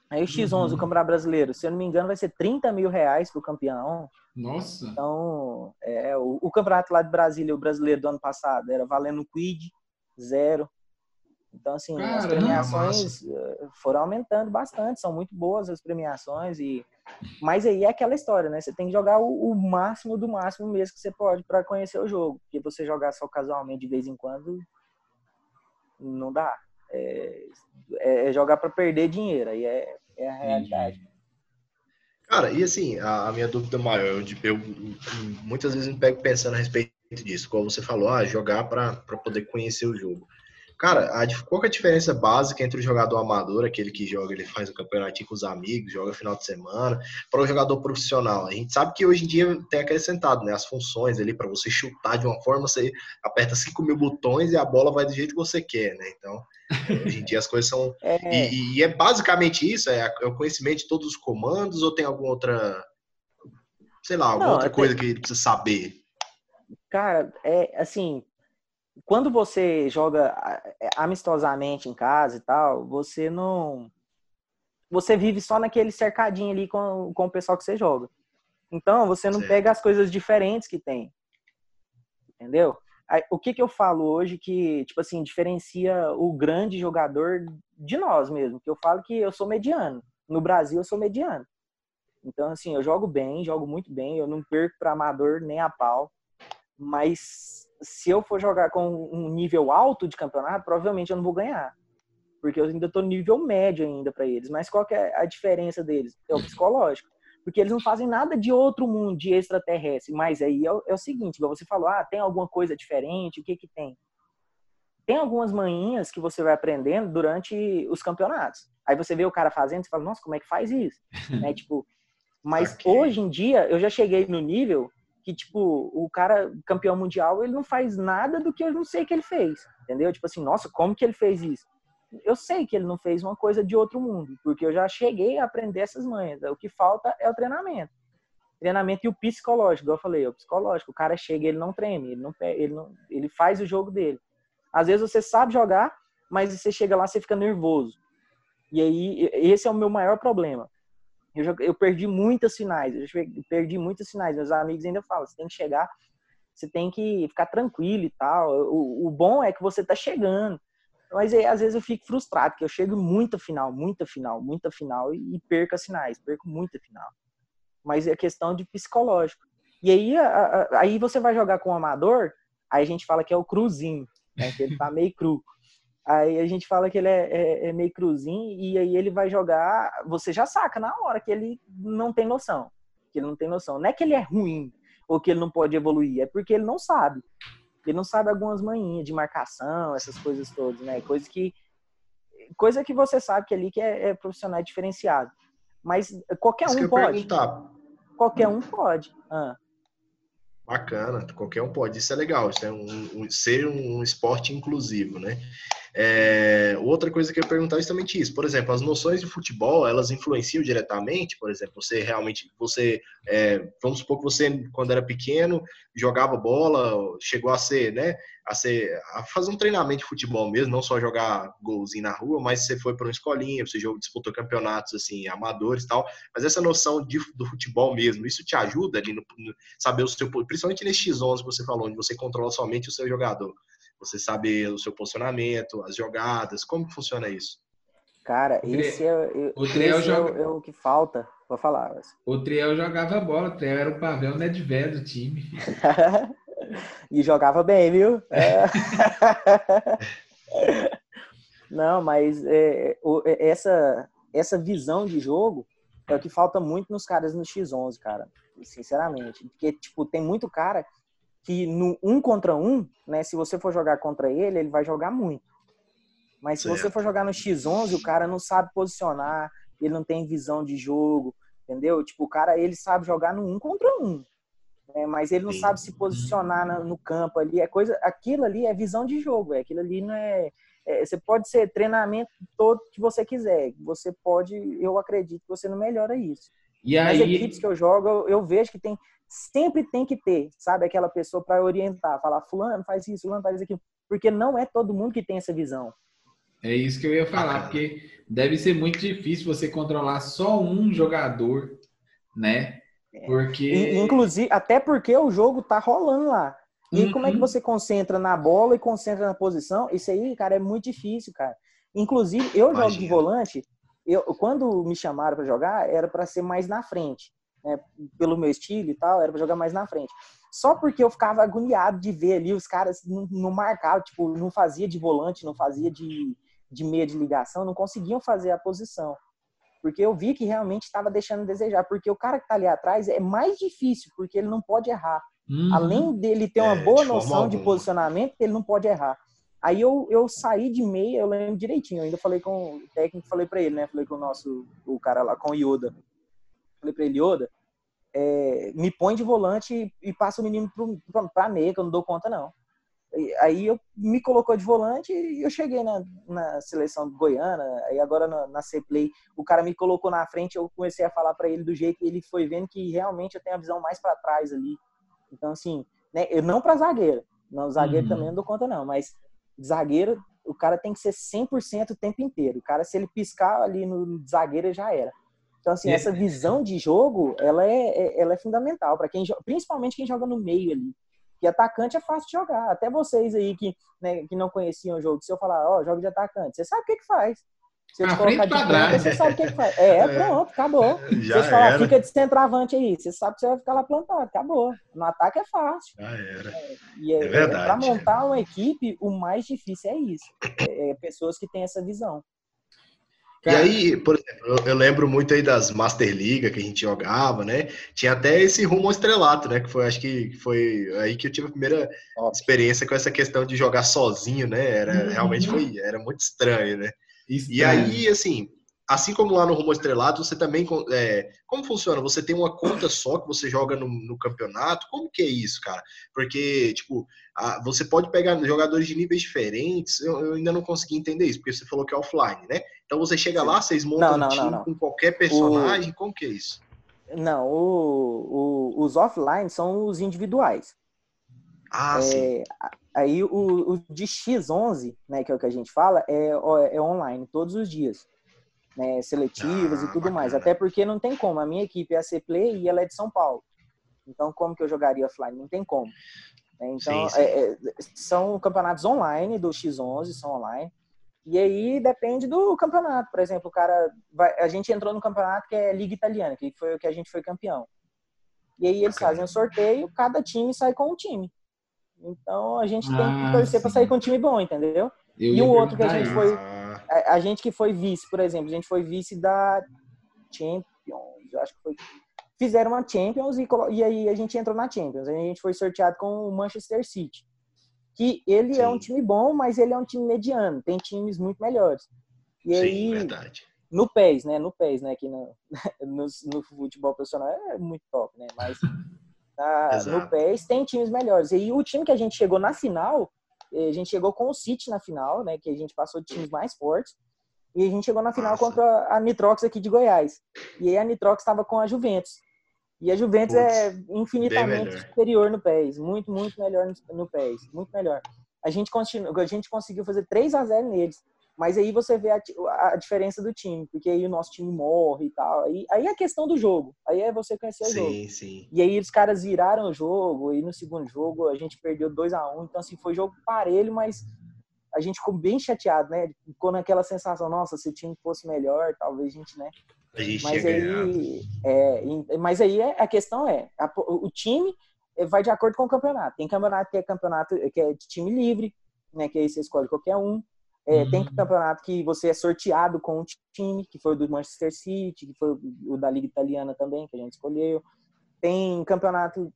Speaker 3: Aí o X11, uhum. o Campeonato Brasileiro, se eu não me engano, vai ser 30 mil reais pro campeão.
Speaker 2: Nossa!
Speaker 3: Então, é, o, o campeonato lá de Brasília, o brasileiro do ano passado, era valendo quid, zero. Então, assim, Caramba, as premiações nossa. Eh, foram aumentando bastante, são muito boas as premiações e mas aí é aquela história, né? Você tem que jogar o, o máximo do máximo mesmo que você pode para conhecer o jogo, porque você jogar só casualmente de vez em quando não dá. É, é, é jogar para perder dinheiro, aí é, é a realidade.
Speaker 1: Cara, e assim, a, a minha dúvida maior, eu, eu, muitas vezes me pego pensando a respeito disso, como você falou, ah, jogar para poder conhecer o jogo. Cara, a, qual é a diferença básica entre o jogador amador, aquele que joga, ele faz o campeonato com os amigos, joga final de semana, para o jogador profissional? A gente sabe que hoje em dia tem acrescentado, né? As funções ali para você chutar de uma forma, você aperta 5 mil botões e a bola vai do jeito que você quer, né? Então, hoje em dia as coisas são. É... E, e, é basicamente isso? É, é, o conhecimento de todos os comandos ou tem alguma outra. Sei lá, alguma Não, outra coisa que ele precisa saber?
Speaker 3: Cara, é assim, quando você joga é, amistosamente em casa e tal, você não. Você vive só naquele cercadinho ali com, com o pessoal que você joga. Então, você não pega as coisas diferentes que tem. Entendeu? O que, que eu falo hoje que, tipo assim, diferencia o grande jogador de nós mesmo? Que eu falo que eu sou mediano. No Brasil, eu sou mediano. Então, assim, eu jogo bem, jogo muito bem, eu não perco para amador nem a pau. Mas se eu for jogar com um nível alto de campeonato, provavelmente eu não vou ganhar. Porque eu ainda estou no nível médio ainda para eles. Mas qual que é a diferença deles? É o psicológico. Porque eles não fazem nada de outro mundo, de extraterrestre. Mas aí é o, é o seguinte, você falou, ah, tem alguma coisa diferente? O que que tem? Tem algumas manhinhas que você vai aprendendo durante os campeonatos. Aí você vê o cara fazendo, você fala, nossa, como é que faz isso? né? Tipo, mas okay. hoje em dia, eu já cheguei no nível que, tipo, o cara campeão mundial, ele não faz nada do que eu não sei que ele fez, entendeu? Tipo assim, nossa, como que ele fez isso? Eu sei que ele não fez uma coisa de outro mundo, porque eu já cheguei a aprender essas manhas. O que falta é o treinamento. Treinamento e o psicológico, eu falei, o psicológico. O cara chega, ele não treme, ele não, ele não, ele faz o jogo dele. Às vezes você sabe jogar, mas você chega lá, você fica nervoso. E aí, esse é o meu maior problema. Eu, já, eu perdi muitas finais, eu perdi muitas finais. Meus amigos ainda falam, você tem que chegar, você tem que ficar tranquilo e tal. O, o bom é que você tá chegando. Mas aí, às vezes eu fico frustrado, porque eu chego muita final, muita final, muita final e, e perco as finais, perco muita final. Mas é questão de psicológico. E aí, a, a, aí você vai jogar com o amador, aí a gente fala que é o cruzinho, né? Que ele tá meio cru. Aí a gente fala que ele é, é, é, meio cruzinho e aí ele vai jogar. Você já saca na hora que ele não tem noção. Que ele não tem noção. Não é que ele é ruim ou que ele não pode evoluir, é porque ele não sabe. Ele não sabe algumas manhinhas de marcação, essas coisas todas, né? Coisa que, coisa que você sabe que ali que é, é profissional diferenciado. Mas qualquer Isso um pode. Perguntar. Qualquer um pode. Ah.
Speaker 1: Bacana, qualquer um pode. Isso é legal. Isso é um, um ser um esporte inclusivo, né? É, outra coisa que eu ia perguntar é justamente isso. Por exemplo, as noções de futebol, elas influenciam diretamente? Por exemplo, você realmente, você, é, vamos supor que você, quando era pequeno, jogava bola, chegou a ser, né, a ser, a fazer um treinamento de futebol mesmo, não só jogar golzinho na rua, mas você foi para uma escolinha, você disputou campeonatos, assim, amadores e tal, mas essa noção de, do futebol mesmo, isso te ajuda ali no, no saber o seu, principalmente nesse X11 que você falou, onde você controla somente o seu jogador Você sabe o seu posicionamento, as jogadas, como que funciona isso?
Speaker 3: Cara, esse é, o Triel esse é, o, é, o, que falta. Vou falar.
Speaker 2: O Triel jogava bola, o Triel era o Pavel Nedved do time.
Speaker 3: e jogava bem, viu? É. Não, mas é, o, é, essa, essa visão de jogo é o que falta muito nos caras no X11, cara. Sinceramente. Porque, tipo, tem muito cara que no um contra um, né? Se você for jogar contra ele, ele vai jogar muito. Mas se certo. você for jogar no X11, o cara não sabe posicionar, ele não tem visão de jogo, entendeu? Tipo, o cara, ele sabe jogar no um contra um. Né? Mas ele não Sim. sabe se posicionar no campo ali. É coisa, aquilo ali é visão de jogo, é aquilo ali não é é, você pode ser treinamento todo que você quiser. Você pode, eu acredito que você não melhora isso. E Nas aí... equipes que eu jogo, eu, eu, vejo que tem sempre tem que ter, sabe, aquela pessoa para orientar, falar fulano faz isso, fulano faz aquilo, porque não é todo mundo que tem essa visão.
Speaker 2: É isso que eu ia falar, porque deve ser muito difícil você controlar só um jogador, né?
Speaker 3: É. Porque inclusive até porque o jogo tá rolando lá. E uhum. como é que você concentra na bola e concentra na posição? Isso aí, cara, é muito difícil, cara. Inclusive, eu Imagina. jogo de volante, eu, quando me chamaram para jogar, era para ser mais na frente. Né? Pelo meu estilo e tal, era para jogar mais na frente. Só porque eu ficava agoniado de ver ali os caras não, não marcavam, tipo, não fazia de volante, não fazia de, de meia de ligação, não conseguiam fazer a posição. Porque eu vi que realmente estava deixando a desejar. Porque o cara que está ali atrás é mais difícil, porque ele não pode errar. Uhum. Além dele ter uma é, boa noção de posicionamento, ele não pode errar. Aí eu, eu saí de meia, eu lembro direitinho. Eu ainda falei com o técnico, falei para ele, né? Falei com o nosso, o cara lá, com o Yoda. Falei para ele, Yoda, é, me põe de volante e, passa o menino para meia, que eu não dou conta, não. Aí eu me colocou de volante e eu cheguei na, na seleção goiana, aí agora na, na C-Play, o cara me colocou na frente, eu comecei a falar para ele do jeito que ele foi vendo que realmente eu tenho a visão mais para trás ali. Então, assim, né, eu não para zagueiro. Não, zagueiro uhum. também não dou conta, não. Mas zagueiro, o cara tem que ser 100% o tempo inteiro. O cara, se ele piscar ali no zagueiro, já era. Então, assim, essa visão de jogo, ela é, é ela é fundamental para quem principalmente quem joga no meio ali. Que atacante é fácil de jogar. Até vocês aí que, né, que não conheciam o jogo, se eu falar, ó, oh, jogo de atacante, você sabe o que que faz.
Speaker 2: Se colocar de planta,
Speaker 3: você sabe o que, que faz. É, é, pronto, acabou. Já Vocês fica de centroavante aí, você sabe que você vai ficar lá plantado, acabou. No ataque é fácil.
Speaker 1: Já era. É,
Speaker 3: e é, é verdade. Para montar uma equipe, o mais difícil é isso. É, é pessoas que têm essa visão.
Speaker 1: Cara, e aí, por exemplo, eu, lembro muito aí das Master League que a gente jogava, né? Tinha até esse rumo ao estrelato, né? Que foi, acho que foi aí que eu tive a primeira Óbvio. experiência com essa questão de jogar sozinho, né? Era, uhum. Realmente foi, era muito estranho, né? E aí, assim, assim como lá no Rumo Estrelado, você também. É, como funciona? Você tem uma conta só que você joga no, no campeonato? Como que é isso, cara? Porque, tipo, a, você pode pegar jogadores de níveis diferentes. Eu, eu, ainda não consegui entender isso, porque você falou que é offline, né? Então você chega lá, vocês montam não, não, um time não, com qualquer personagem. O... Como que é isso?
Speaker 3: Não, o, o, os offline são os individuais.
Speaker 1: Ah, é, sim.
Speaker 3: Aí o, de X11, né, que é o que a gente fala, é, é online todos os dias. Né, seletivas ah, e tudo bacana. mais. Até porque não tem como. A minha equipe é a C-Play e ela é de São Paulo. Então, como que eu jogaria offline? Não tem como. Né, então, sim, sim. É, é, são campeonatos online do X11, são online. E aí depende do campeonato. Por exemplo, o cara vai, a gente entrou no campeonato que é Liga Italiana, que foi o que a gente foi campeão. E aí eles fazem um sorteio, cada time sai com um time. Então a gente tem que ah, torcer para sair com um time bom, entendeu? Eu e o outro que a gente foi. A, a, gente que foi vice, por exemplo, a gente foi vice da Champions, acho que foi. Fizeram uma Champions e, e aí a gente entrou na Champions. a gente foi sorteado com o Manchester City. Que ele Sim. é um time bom, mas ele é um time mediano. Tem times muito melhores. E Sim, aí, verdade. no PES, né? No PES, né? Que no, no, no futebol profissional é muito top, né? Mas na, no PES tem times melhores. E o time que a gente chegou na final, a gente chegou com o City na final, né? Que a gente passou de times mais fortes. E a gente chegou na final Nossa. contra a Nitrox aqui de Goiás. E aí a Nitrox estava com a Juventus. E a Juventus é infinitamente superior no PES. Muito, muito melhor no, no PES. Muito melhor. A gente, continu, a gente conseguiu fazer 3 a 0 neles. Mas aí você vê a, a, diferença do time, porque aí o nosso time morre e tal. Aí, aí é questão do jogo. Aí é você conhecer o sim, jogo. Sim. E aí os caras viraram o jogo, e no segundo jogo a gente perdeu 2 a 1 um, Então, assim, foi jogo parelho, mas a gente ficou bem chateado, né? Ficou naquela sensação, nossa, se o time fosse melhor, talvez a gente, né?
Speaker 1: A gente
Speaker 3: mas aí, é, mas aí é, a questão é, a, o time vai de acordo com o campeonato. Tem campeonato que é campeonato que é de time livre, né? Que aí você escolhe qualquer um. É, uhum. Tem campeonato que você é sorteado com um time, que foi o do Manchester City, que foi o da Liga Italiana também, que a gente escolheu. Tem campeonato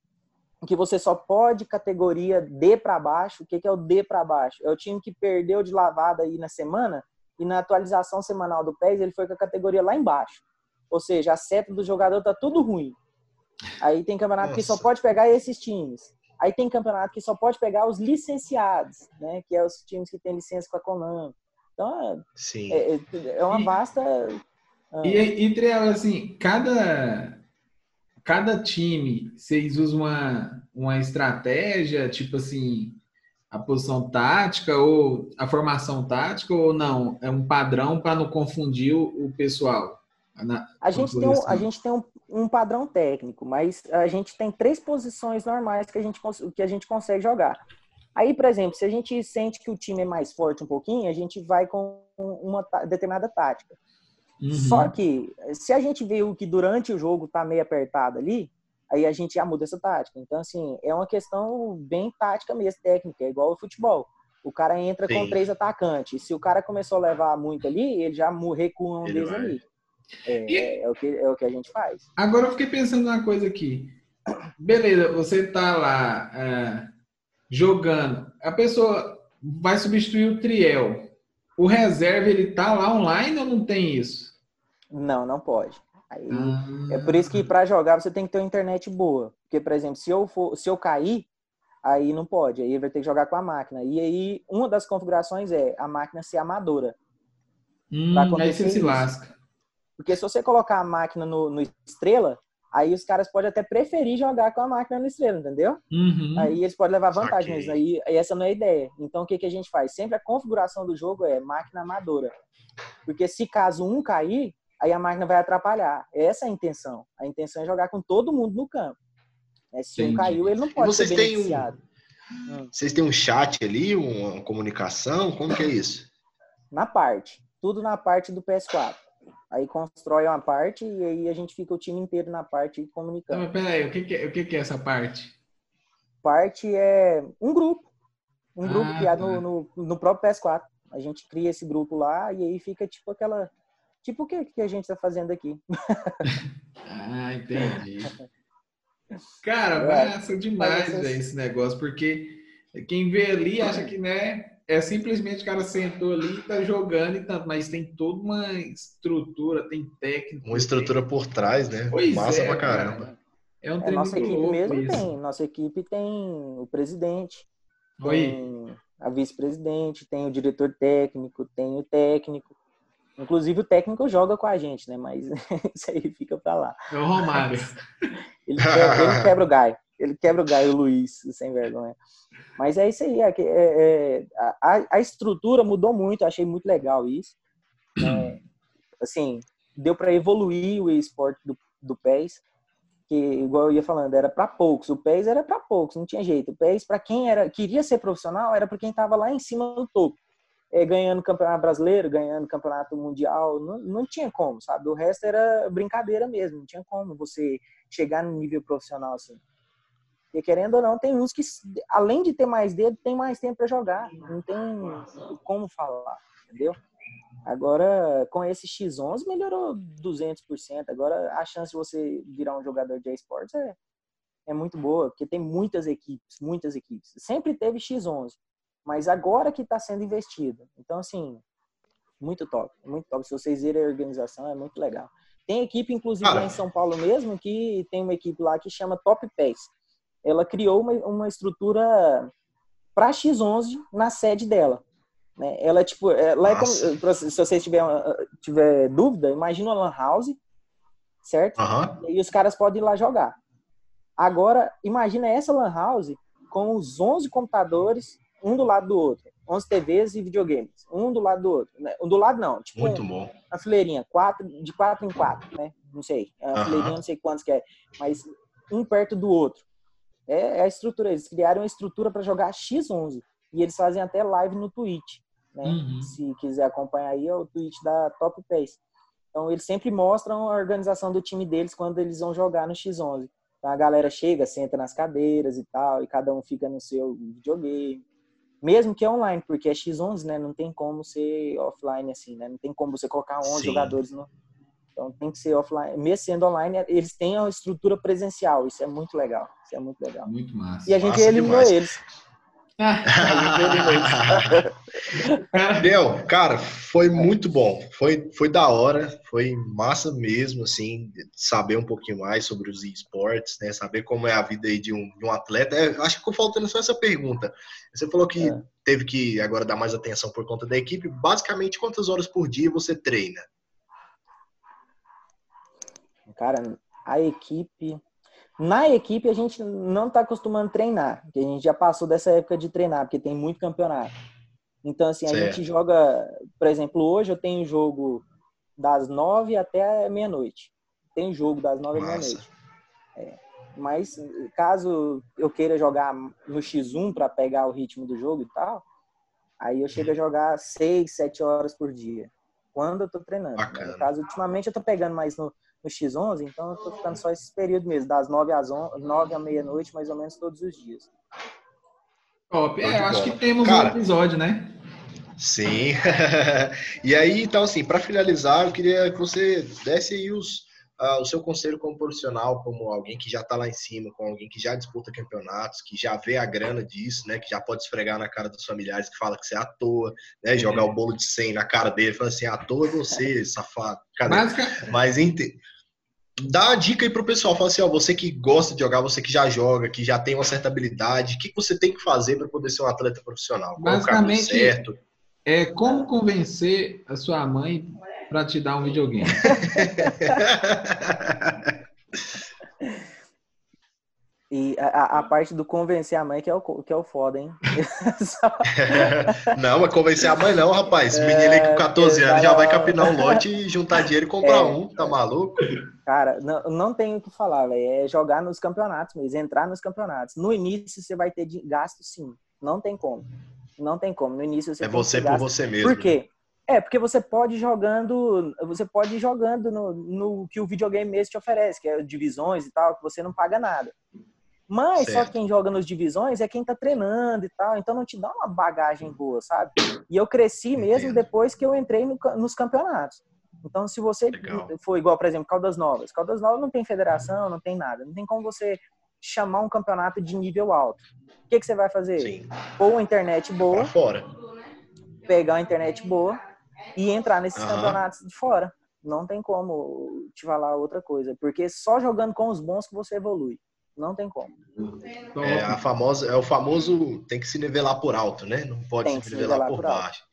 Speaker 3: que você só pode categoria D para baixo. O que, que é o D para baixo? É o time que perdeu de lavada aí na semana e na atualização semanal do PES ele foi com a categoria lá embaixo. Ou seja, a seta do jogador tá tudo ruim. Aí tem campeonato Nossa. que só pode pegar esses times. Aí tem campeonato que só pode pegar os licenciados, né? Que é os times que têm licença com a Konami. Então,
Speaker 1: Sim.
Speaker 3: É, é, é uma vasta...
Speaker 2: E, e, entre elas, assim, cada, cada time, vocês usam uma, uma estratégia, tipo assim, a posição tática ou a formação tática ou não? É um padrão para não confundir o, o pessoal?
Speaker 3: Na, a, gente tem um, a gente tem um, um, padrão técnico, mas a gente tem três posições normais que a, gente, que a gente consegue jogar. Aí, por exemplo, se a gente sente que o time é mais forte um pouquinho, a gente vai com uma determinada tática. Uhum. Só que, se a gente viu que durante o jogo tá meio apertado ali, aí a gente já muda essa tática. Então, assim, é uma questão bem tática mesmo, técnica, é igual o futebol. O cara entra Sim. com três atacantes. Se o cara começou a levar muito ali, ele já recua um deles ali. É, e... é, o que, é o que a gente faz.
Speaker 2: Agora eu fiquei pensando numa coisa aqui. Beleza, você tá lá é, jogando. A pessoa vai substituir o Triel. O reserva, ele tá lá online ou não tem isso?
Speaker 3: Não, não pode. Aí, ah. É por isso que para jogar você tem que ter uma internet boa. Porque, por exemplo, se eu, for, se eu cair, aí não pode. Aí vai ter que jogar com a máquina. E aí, uma das configurações é a máquina ser amadora.
Speaker 2: Hum, aí você se lasca.
Speaker 3: Porque se você colocar a máquina no, no estrela, aí os caras podem até preferir jogar com a máquina no estrela, entendeu?
Speaker 2: Uhum.
Speaker 3: Aí eles podem levar vantagem, mas aí, essa não é a ideia. Então o que, que a gente faz? Sempre a configuração do jogo é máquina amadora. Porque se caso um cair, aí a máquina vai atrapalhar. Essa é a intenção. A intenção é jogar com todo mundo no campo. É, se Entendi. um caiu, ele não pode
Speaker 1: vocês
Speaker 3: ser beneficiado.
Speaker 1: Têm um... Vocês têm um chat ali, uma comunicação? Como que é isso?
Speaker 3: Na parte. Tudo na parte do PS4. Aí constrói uma parte e aí a gente fica o time inteiro na parte comunicando.
Speaker 2: Não, mas peraí, o que, que, é, o que, que é essa parte?
Speaker 3: Parte é um grupo. Um grupo ah, criado tá. no, no, no, próprio PS4. A gente cria esse grupo lá e aí fica tipo aquela. Tipo o que, que a gente está fazendo aqui.
Speaker 2: ah, entendi. Cara, é, massa demais esse negócio, porque quem vê ali acha que, né, é simplesmente o cara sentou ali e tá jogando e tanto, mas tem toda uma estrutura, tem técnica.
Speaker 1: Uma estrutura tem... por trás, né?
Speaker 2: Pois
Speaker 1: Massa
Speaker 2: é,
Speaker 1: pra caramba. Cara.
Speaker 3: É um é, nossa equipe mesmo isso. tem. Nossa equipe tem o presidente, tem a vice-presidente, tem o diretor técnico, tem o técnico. Inclusive o técnico joga com a gente, né? Mas isso aí fica pra lá.
Speaker 2: É o Romário.
Speaker 3: ele, quebra, ele quebra o Gai. Ele quebra o Gai, o Luiz, sem vergonha. Mas é isso aí. É, é, a, a, estrutura mudou muito, achei muito legal isso. É, assim, deu para evoluir o esporte do, do PES, que, igual eu ia falando, era para poucos. O PES era para poucos, não tinha jeito. O PES, para quem era queria ser profissional, era para quem estava lá em cima do topo. É, ganhando campeonato brasileiro, ganhando campeonato mundial, não, não tinha como, sabe? O resto era brincadeira mesmo, não tinha como você chegar no nível profissional assim. Porque querendo ou não, tem uns que, além de ter mais dedo, tem mais tempo para jogar. Não tem como falar, entendeu? Agora, com esse X11, melhorou 200%. Agora, a chance de você virar um jogador de esportes é, é muito boa, porque tem muitas equipes, muitas equipes. Sempre teve X11, mas agora que está sendo investido. Então, assim, muito top, muito top. Se vocês verem a organização, é muito legal. Tem equipe, inclusive, lá em São Paulo mesmo, que tem uma equipe lá que chama Top Pass ela criou uma, uma estrutura para X11 na sede dela. Né? Ela, tipo, ela é como, se vocês tiverem tiver dúvida, imagina uma lan house, certo?
Speaker 1: Uhum.
Speaker 3: E os caras podem ir lá jogar. Agora, imagina essa lan house com os 11 computadores, um do lado do outro. 11 TVs e videogames, um do lado do outro. Né? Um do lado não, tipo
Speaker 1: Muito
Speaker 3: um,
Speaker 1: bom.
Speaker 3: uma fileirinha, quatro, de quatro em quatro, né? Não sei, é uma
Speaker 1: Aham.
Speaker 3: fileirinha, não sei quantos que é, mas um perto do outro. É, é a estrutura, eles criaram uma estrutura para jogar X11 e eles fazem até live no Twitch, né?
Speaker 2: Uhum.
Speaker 3: Se quiser acompanhar aí, é o Twitch da Top Pace. Então, eles sempre mostram a organização do time deles quando eles vão jogar no X11. Então, a galera chega, senta nas cadeiras e tal, e cada um fica no seu videogame. Mesmo que é online, porque é X11, né? Não tem como ser offline assim, né? Não tem como você colocar 11
Speaker 1: Sim.
Speaker 3: jogadores no... Então, tem que ser offline. Mesmo sendo online, eles têm a estrutura presencial. Isso é muito legal. Isso é muito legal.
Speaker 2: Muito massa.
Speaker 3: E a gente
Speaker 1: Massa
Speaker 3: eliminou
Speaker 1: demais.
Speaker 3: eles. A gente eliminou eles.
Speaker 2: cara,
Speaker 1: foi muito bom. Foi, foi da hora, foi massa mesmo, assim, saber um pouquinho mais sobre os esportes, né? Saber como é a vida aí de um, de um atleta. É, acho que ficou faltando só essa pergunta. Você falou que
Speaker 3: É.
Speaker 1: teve que agora dar mais atenção por conta da equipe. Basicamente, quantas horas por dia você treina?
Speaker 3: Cara, a equipe. Na equipe, a gente não tá acostumando a treinar, porque a gente já passou dessa época de treinar, porque tem muito campeonato. Então, assim, a
Speaker 1: Certo.
Speaker 3: gente joga. Por exemplo, hoje eu tenho jogo das nove até meia-noite. Tem jogo das nove à
Speaker 1: Massa.
Speaker 3: meia-noite. É, mas caso eu queira jogar no X1 para pegar o ritmo do jogo e tal, aí eu chego a jogar seis, sete horas por dia. Quando eu tô treinando.
Speaker 1: Bacana.
Speaker 3: No caso, ultimamente eu tô pegando mais no, no X11, então eu tô ficando só esse período mesmo, das nove às on, nove à meia-noite, mais ou menos todos os dias.
Speaker 2: top. É, acho que temos
Speaker 1: Cara,
Speaker 2: um episódio, né?
Speaker 1: Sim. e aí, então, assim, para finalizar, eu queria que você desse aí os, ah, o seu conselho como profissional, como alguém que já está lá em cima, com alguém que já disputa campeonatos, que já vê a grana disso, né? Que já pode esfregar na cara dos familiares que fala que você é à toa, né? Jogar
Speaker 2: É.
Speaker 1: o bolo de 100 na cara dele, falar assim, à toa é você, safado. Cadê? Mas ente... dá a dica aí pro pessoal, fala assim, ó, você que gosta de jogar, você que já joga, que já tem uma certa habilidade, o que você tem que fazer para poder ser um atleta profissional? Qual o caminho
Speaker 2: Basicamente,
Speaker 1: certo?
Speaker 2: é como convencer a sua mãe para te dar um videogame.
Speaker 3: E a, a- parte do convencer a mãe que é o, que é o foda, hein?
Speaker 1: Não, mas convencer a mãe não, rapaz. Menino aí com 14
Speaker 3: É,
Speaker 1: anos já vai capinar um lote e juntar dinheiro e comprar
Speaker 3: É.
Speaker 1: um, tá maluco?
Speaker 3: Cara, não, não tem o que falar, velho. É jogar nos campeonatos mesmo, entrar nos campeonatos. No início você vai ter gasto, sim. Não tem como. Não tem como. No início você
Speaker 1: É você por você mesmo.
Speaker 3: Por quê? É, porque você pode ir jogando, você pode ir jogando no, no que o videogame mesmo te oferece, que é divisões e tal, que você não paga nada. Mas só
Speaker 1: Certo.
Speaker 3: quem joga nos divisões é quem tá treinando e tal, então não te dá uma bagagem boa, sabe? E eu cresci mesmo
Speaker 1: Entendo.
Speaker 3: depois que eu entrei no nos campeonatos. Então, se você
Speaker 1: Legal.
Speaker 3: for igual, por exemplo, Caldas Novas. Caldas Novas não tem federação, não tem nada. Não tem como você chamar um campeonato de nível alto. O que, que você vai fazer?
Speaker 1: Sim,
Speaker 3: Ou uma internet boa,
Speaker 1: pra fora.
Speaker 3: pegar uma internet boa e entrar nesses
Speaker 1: Aham.
Speaker 3: campeonatos de fora. Não tem como te falar outra coisa, porque só jogando com os bons que você evolui. Não tem como.
Speaker 2: Top.
Speaker 1: É, a famosa, é o famoso tem que se nivelar por alto, né? Não pode
Speaker 3: Tem
Speaker 1: se
Speaker 3: se
Speaker 1: nivelar,
Speaker 3: nivelar
Speaker 1: por
Speaker 3: por alto.
Speaker 1: baixo.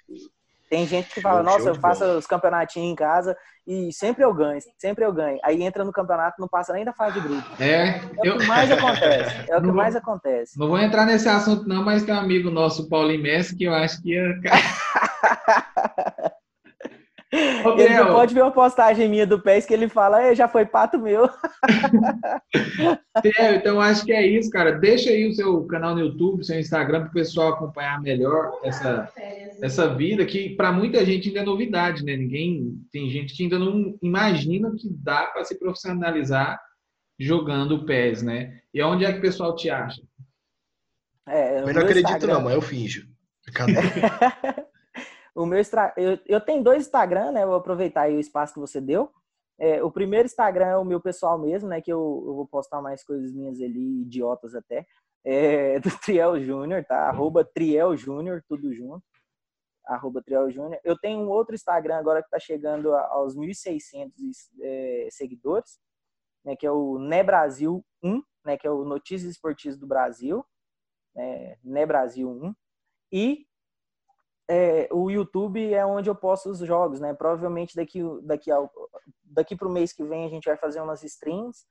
Speaker 3: Tem gente que fala,
Speaker 1: Show
Speaker 3: nossa, eu
Speaker 1: de
Speaker 3: faço
Speaker 1: bola.
Speaker 3: os campeonatinhos em casa e sempre eu ganho, sempre eu ganho. Aí entra no campeonato, não passa nem da fase de grupo.
Speaker 2: É,
Speaker 3: É
Speaker 2: eu
Speaker 3: o que mais acontece. É o que
Speaker 2: Não-
Speaker 3: mais acontece.
Speaker 2: não vou entrar nesse assunto não, mas tem um amigo nosso, Paulinho Messi, que eu acho que ia... Ô,
Speaker 3: Ele não pode ver uma postagem minha do PES que ele fala, "É, já foi pato meu.
Speaker 2: Theo, então acho que é isso, cara. Deixa aí o seu canal no YouTube, seu Instagram, para o pessoal acompanhar melhor essa, essa vida que para muita gente ainda é novidade, né? Ninguém tem gente que ainda não imagina que dá para se profissionalizar jogando o PES, né? E onde é que o pessoal te acha?
Speaker 3: É,
Speaker 1: Eu não acredito
Speaker 3: Instagram-
Speaker 1: não, mas eu finjo. Brincadeira.
Speaker 3: o meu Instra- eu, eu tenho dois Instagram, né? Vou aproveitar aí o espaço que você deu. É, o primeiro Instagram é o meu pessoal mesmo, né? Que eu, eu vou postar mais coisas minhas ali, idiotas até. É, do Triel Júnior, tá? Arroba Triel Júnior, tudo junto. Arroba Triel Júnior. Eu tenho um outro Instagram agora que tá chegando aos 1.600 é, seguidores, né? Que é o Né Brasil 1, né? Que é o Notícias Esportivas do Brasil. Né, né Brasil 1. E é, o YouTube é onde eu posto os jogos, né? Provavelmente daqui daqui ao, daqui para o mês que vem a gente vai fazer umas streams,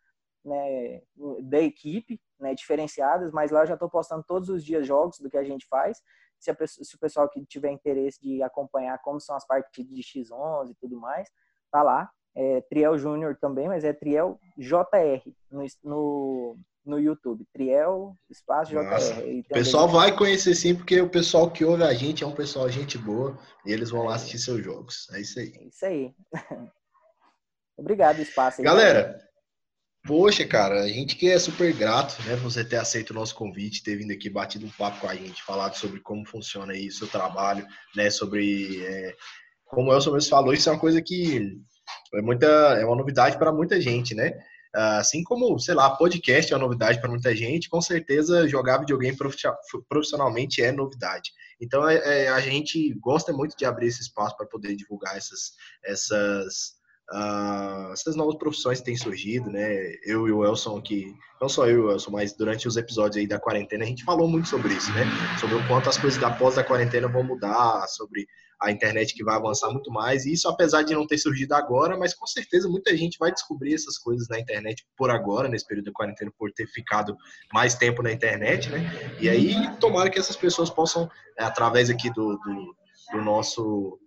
Speaker 3: né? Da equipe, né? Diferenciadas, mas lá eu já estou postando todos os dias jogos do que a gente faz. se, pessoa, se, o pessoal que tiver interesse de acompanhar como são as partidas de X11 e tudo mais, tá lá. É Triel Júnior também, mas é Triel JR no, no, no YouTube. Triel Espaço JR.
Speaker 1: O pessoal vai conhecer sim, porque o pessoal que ouve a gente é um pessoal gente boa e eles vão lá assistir seus jogos. É isso aí.
Speaker 3: É isso aí. Obrigado, Espaço.
Speaker 1: Galera, Poxa, cara, a gente que é super grato, né, por você ter aceito o nosso convite, ter vindo aqui, batido um papo com a gente, falado sobre como funciona aí o seu trabalho, né, sobre é, como o Elson falou, isso é uma coisa que é muita, é uma novidade para muita gente, né? Assim como, sei lá, podcast é uma novidade para muita gente, com certeza jogar videogame profissionalmente é novidade. Então é, é, a gente gosta muito de abrir esse espaço para poder divulgar essas, essas uh, essas novas profissões que têm surgido, né? Eu e o Elson aqui, não só eu Elson, mas durante os episódios aí da quarentena, a gente falou muito sobre isso, né? Sobre o quanto as coisas da pós da quarentena vão mudar, sobre a internet que vai avançar muito mais. E isso, apesar de não ter surgido agora, mas com certeza muita gente vai descobrir essas coisas na internet por agora, nesse período da quarentena, por ter ficado mais tempo na internet, né? E aí, tomara que essas pessoas possam, através aqui do, do, do nosso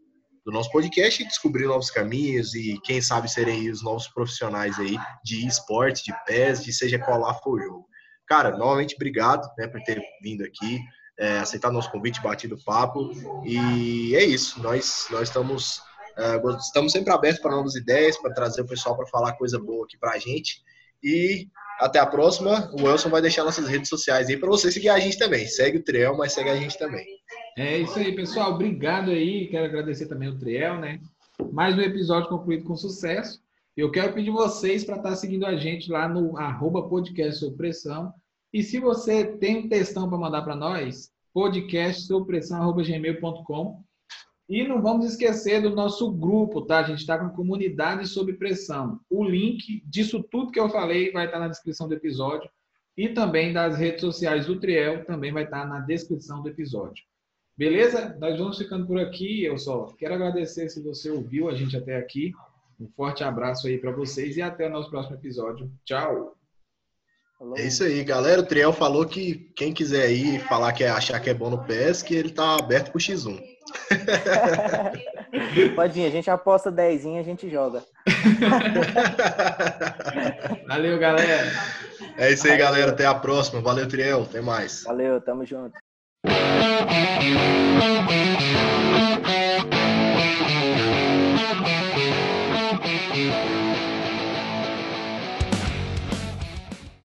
Speaker 1: do nosso podcast descobrir novos caminhos e quem sabe serem os novos profissionais aí de esporte, de pés, de seja qual lá for o jogo. Cara, novamente obrigado né, por ter vindo aqui, é, aceitar nosso convite, batido papo e é isso. Nós nós estamos uh, estamos sempre abertos para novas ideias, para trazer o pessoal para falar coisa boa aqui para a gente e até a próxima. O Wilson vai deixar nossas redes sociais aí para você seguir a gente também. Segue o Triel, mas segue a gente também.
Speaker 2: É isso aí, pessoal. Obrigado aí. Quero agradecer também o Triel, né? Mais um episódio concluído com sucesso. Eu quero pedir vocês para estar tá seguindo a gente lá no arroba podcast pressão. E se você tem um textão para mandar para nós, podcastsobpressão.gmail.com e não vamos esquecer do nosso grupo, tá? A gente está com comunidade sob pressão. O link disso tudo que eu falei vai estar tá na descrição do episódio. E também das redes sociais do Triel também vai estar tá na descrição do episódio. Beleza? Nós vamos ficando por aqui. Eu só quero agradecer se você ouviu a gente até aqui. Um forte abraço aí para vocês e até o nosso próximo episódio. Tchau!
Speaker 1: É isso aí, galera. O Triel falou que quem quiser ir falar que é, achar que é bom no PES, que ele tá aberto pro X1.
Speaker 3: Pode vir, a gente aposta 10 e a gente joga.
Speaker 2: Valeu, galera.
Speaker 1: É isso aí, galera. Até a próxima. Valeu, Triel. Até mais.
Speaker 3: Valeu, tamo junto.